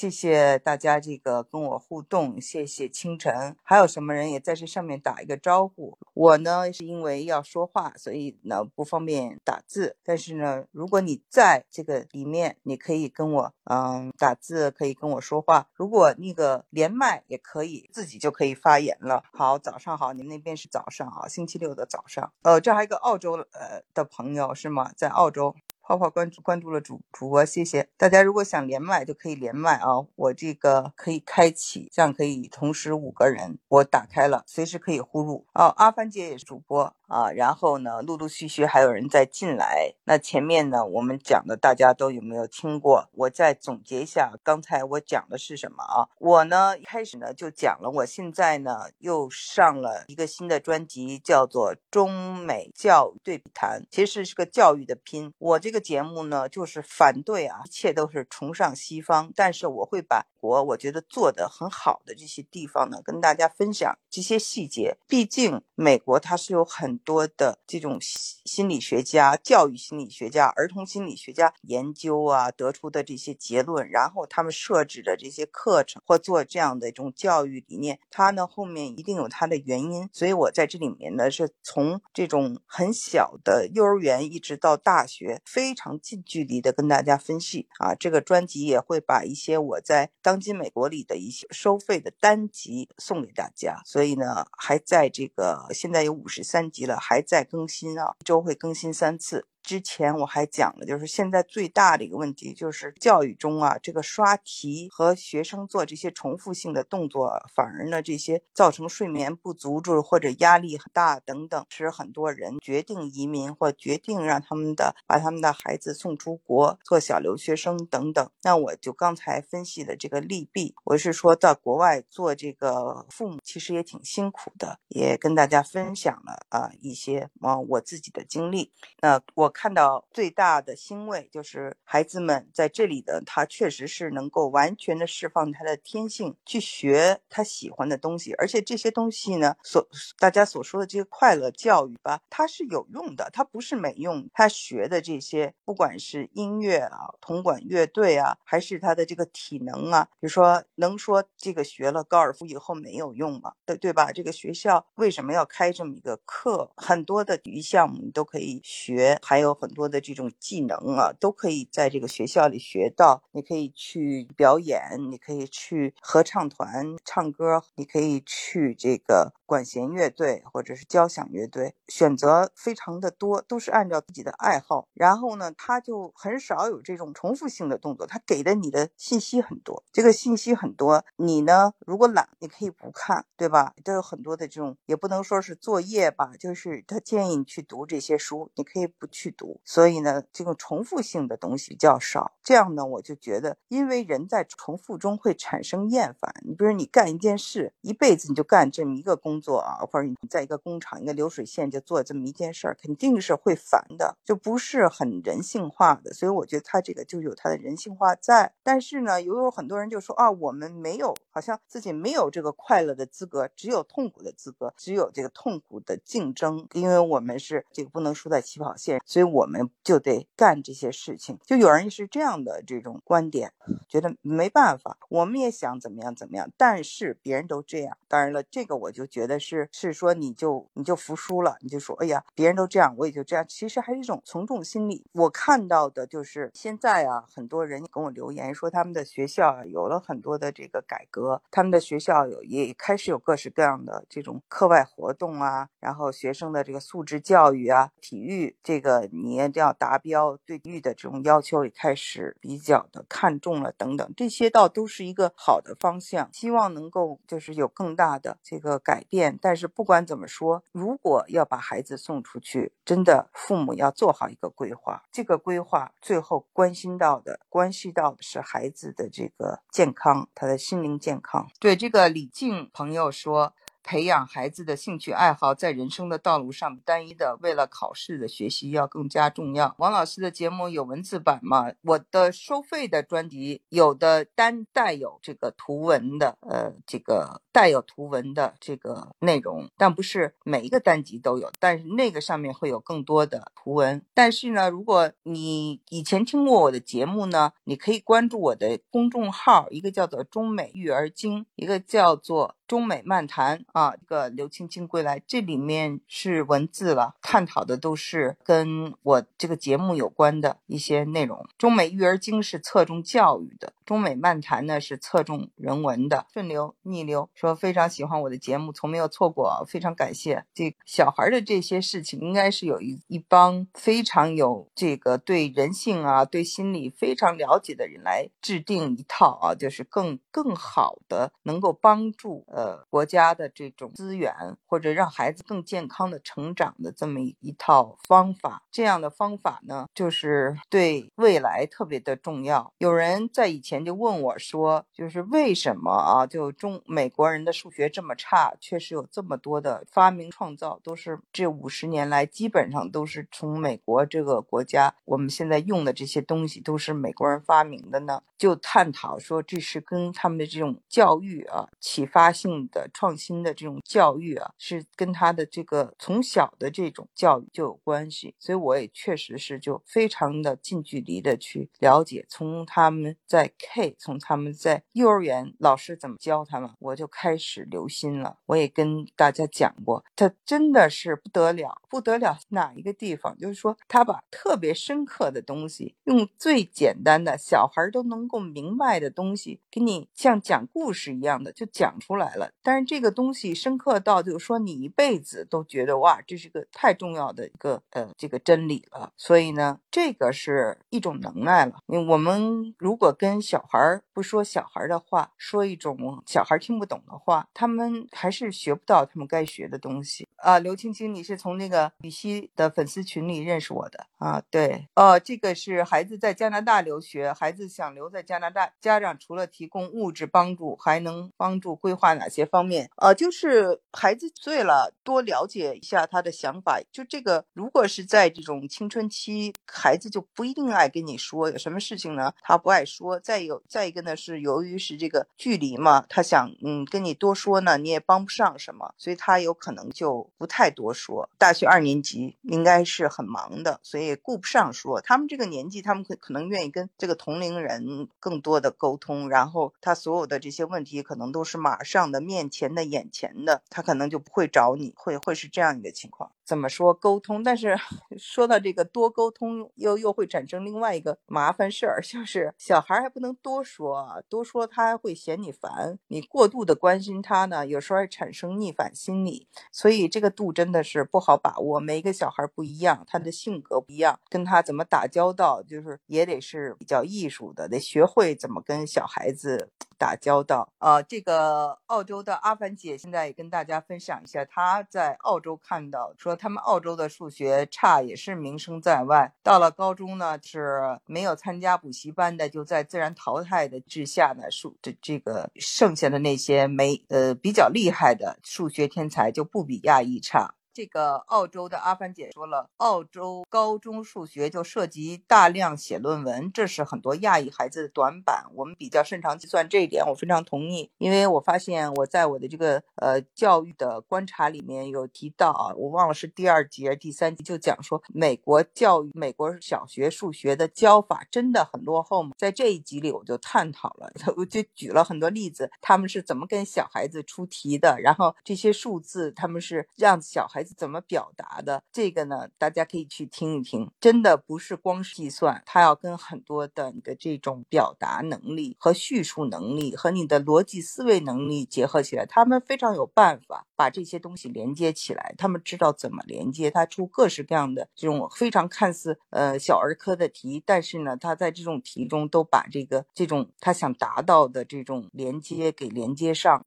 谢谢大家这个跟我互动，谢谢清晨，还有什么人也在这上面打一个招呼。我呢是因为要说话，所以呢不方便打字。但是呢，如果你在这个里面，你可以跟我嗯打字，可以跟我说话。如果那个连麦也可以，自己就可以发言了。好，早上好，你们那边是早上啊，星期六的早上。呃，这还有一个澳洲呃的朋友是吗？在澳洲。泡泡关注关注了主主播，谢谢大家。如果想连麦就可以连麦啊，我这个可以开启，这样可以同时五个人，我打开了，随时可以呼入。哦，阿凡姐也是主播。啊，然后呢，陆陆续续还有人在进来。那前面呢，我们讲的大家都有没有听过？我再总结一下，刚才我讲的是什么啊？我呢一开始呢就讲了，我现在呢又上了一个新的专辑，叫做《中美教育对比谈》，其实是个教育的拼。我这个节目呢就是反对啊，一切都是崇尚西方，但是我会把国我觉得做的很好的这些地方呢跟大家分享这些细节。毕竟美国它是有很多的这种心理学家、教育心理学家、儿童心理学家研究啊得出的这些结论，然后他们设置的这些课程或做这样的一种教育理念，它呢后面一定有它的原因。所以我在这里面呢是从这种很小的幼儿园一直到大学，非常近距离的跟大家分析啊。这个专辑也会把一些我在《当今美国》里的一些收费的单集送给大家。所以呢，还在这个现在有五十三集了。还在更新啊，一周会更新三次。之前我还讲了，就是现在最大的一个问题，就是教育中啊，这个刷题和学生做这些重复性的动作，反而呢，这些造成睡眠不足，就是或者压力很大等等，使很多人决定移民或决定让他们的把他们的孩子送出国做小留学生等等。那我就刚才分析的这个利弊，我是说在国外做这个父母其实也挺辛苦的，也跟大家分享了啊一些啊我自己的经历。那我。看到最大的欣慰就是孩子们在这里的，他确实是能够完全的释放他的天性，去学他喜欢的东西，而且这些东西呢，所大家所说的这些快乐教育吧，它是有用的，它不是没用。他学的这些，不管是音乐啊、铜管乐队啊，还是他的这个体能啊，比如说能说这个学了高尔夫以后没有用吗？对对吧？这个学校为什么要开这么一个课？很多的体育项目你都可以学，还有很多的这种技能啊，都可以在这个学校里学到。你可以去表演，你可以去合唱团唱歌，你可以去这个管弦乐队或者是交响乐队，选择非常的多，都是按照自己的爱好。然后呢，他就很少有这种重复性的动作，他给的你的信息很多。这个信息很多，你呢如果懒，你可以不看，对吧？都有很多的这种，也不能说是作业吧，就是他建议你去读这些书，你可以不去。读，所以呢，这个重复性的东西比较少。这样呢，我就觉得，因为人在重复中会产生厌烦。你比如你干一件事，一辈子你就干这么一个工作啊，或者你在一个工厂、一个流水线就做这么一件事儿，肯定是会烦的，就不是很人性化的。所以我觉得他这个就有他的人性化在。但是呢，也有很多人就说啊，我们没有，好像自己没有这个快乐的资格，只有痛苦的资格，只有这个痛苦的竞争，因为我们是这个不能输在起跑线，所以我们就得干这些事情，就有人是这样的这种观点，觉得没办法，我们也想怎么样怎么样，但是别人都这样。当然了，这个我就觉得是是说你就你就服输了，你就说哎呀，别人都这样，我也就这样。其实还是一种从众心理。我看到的就是现在啊，很多人跟我留言说他们的学校有了很多的这个改革，他们的学校有也开始有各式各样的这种课外活动啊，然后学生的这个素质教育啊，体育这个。你一定要达标，对育的这种要求也开始比较的看重了，等等，这些倒都是一个好的方向，希望能够就是有更大的这个改变。但是不管怎么说，如果要把孩子送出去，真的父母要做好一个规划，这个规划最后关心到的、关系到的是孩子的这个健康，他的心灵健康。对这个李静朋友说。培养孩子的兴趣爱好，在人生的道路上单一的为了考试的学习要更加重要。王老师的节目有文字版吗？我的收费的专辑有的单带有这个图文的，呃，这个带有图文的这个内容，但不是每一个单集都有。但是那个上面会有更多的图文。但是呢，如果你以前听过我的节目呢，你可以关注我的公众号，一个叫做“中美育儿经”，一个叫做。中美漫谈啊，这个刘青青归来，这里面是文字了，探讨的都是跟我这个节目有关的一些内容。中美育儿经是侧重教育的，中美漫谈呢是侧重人文的。顺流逆流说非常喜欢我的节目，从没有错过，非常感谢。这小孩的这些事情，应该是有一一帮非常有这个对人性啊、对心理非常了解的人来制定一套啊，就是更更好的能够帮助。呃，国家的这种资源，或者让孩子更健康的成长的这么一套方法，这样的方法呢，就是对未来特别的重要。有人在以前就问我说，就是为什么啊，就中美国人的数学这么差？确实有这么多的发明创造，都是这五十年来基本上都是从美国这个国家，我们现在用的这些东西都是美国人发明的呢？就探讨说，这是跟他们的这种教育啊，启发性。的创新的这种教育啊，是跟他的这个从小的这种教育就有关系，所以我也确实是就非常的近距离的去了解，从他们在 K，从他们在幼儿园老师怎么教他们，我就开始留心了。我也跟大家讲过，他真的是不得了，不得了哪一个地方，就是说他把特别深刻的东西，用最简单的小孩都能够明白的东西，给你像讲故事一样的就讲出来了。但是这个东西深刻到，就是说你一辈子都觉得哇，这是个太重要的一个呃这个真理了。所以呢，这个是一种能耐了。我们如果跟小孩儿不说小孩的话，说一种小孩听不懂的话，他们还是学不到他们该学的东西啊。刘青青，你是从那个羽西的粉丝群里认识我的啊？对，哦，这个是孩子在加拿大留学，孩子想留在加拿大，家长除了提供物质帮助，还能帮助规划哪？些方面呃，就是孩子醉了，多了解一下他的想法。就这个，如果是在这种青春期，孩子就不一定爱跟你说有什么事情呢，他不爱说。再有再一个呢，是由于是这个距离嘛，他想嗯跟你多说呢，你也帮不上什么，所以他有可能就不太多说。大学二年级应该是很忙的，所以顾不上说。他们这个年纪，他们可可能愿意跟这个同龄人更多的沟通，然后他所有的这些问题可能都是马上的。面前的、眼前的，他可能就不会找你，会会是这样一个情况。怎么说沟通？但是说到这个多沟通，又又会产生另外一个麻烦事儿，就是小孩还不能多说，多说他还会嫌你烦。你过度的关心他呢，有时候还产生逆反心理。所以这个度真的是不好把握。每一个小孩不一样，他的性格不一样，跟他怎么打交道，就是也得是比较艺术的，得学会怎么跟小孩子打交道。呃，这个澳洲的阿凡姐现在也跟大家分享一下，她在澳洲看到说。他们澳洲的数学差也是名声在外，到了高中呢是没有参加补习班的，就在自然淘汰的之下呢，数这这个剩下的那些没呃比较厉害的数学天才就不比亚裔差。这个澳洲的阿帆姐说了，澳洲高中数学就涉及大量写论文，这是很多亚裔孩子的短板。我们比较擅长计算这一点，我非常同意。因为我发现我在我的这个呃教育的观察里面有提到啊，我忘了是第二节第三集就讲说，美国教育美国小学数学的教法真的很落后吗？在这一集里我就探讨了，我就举了很多例子，他们是怎么跟小孩子出题的，然后这些数字他们是让小孩。孩子怎么表达的？这个呢，大家可以去听一听。真的不是光是计算，它要跟很多的你的这种表达能力和叙述能力和你的逻辑思维能力结合起来。他们非常有办法把这些东西连接起来。他们知道怎么连接，他出各式各样的这种非常看似呃小儿科的题，但是呢，他在这种题中都把这个这种他想达到的这种连接给连接上。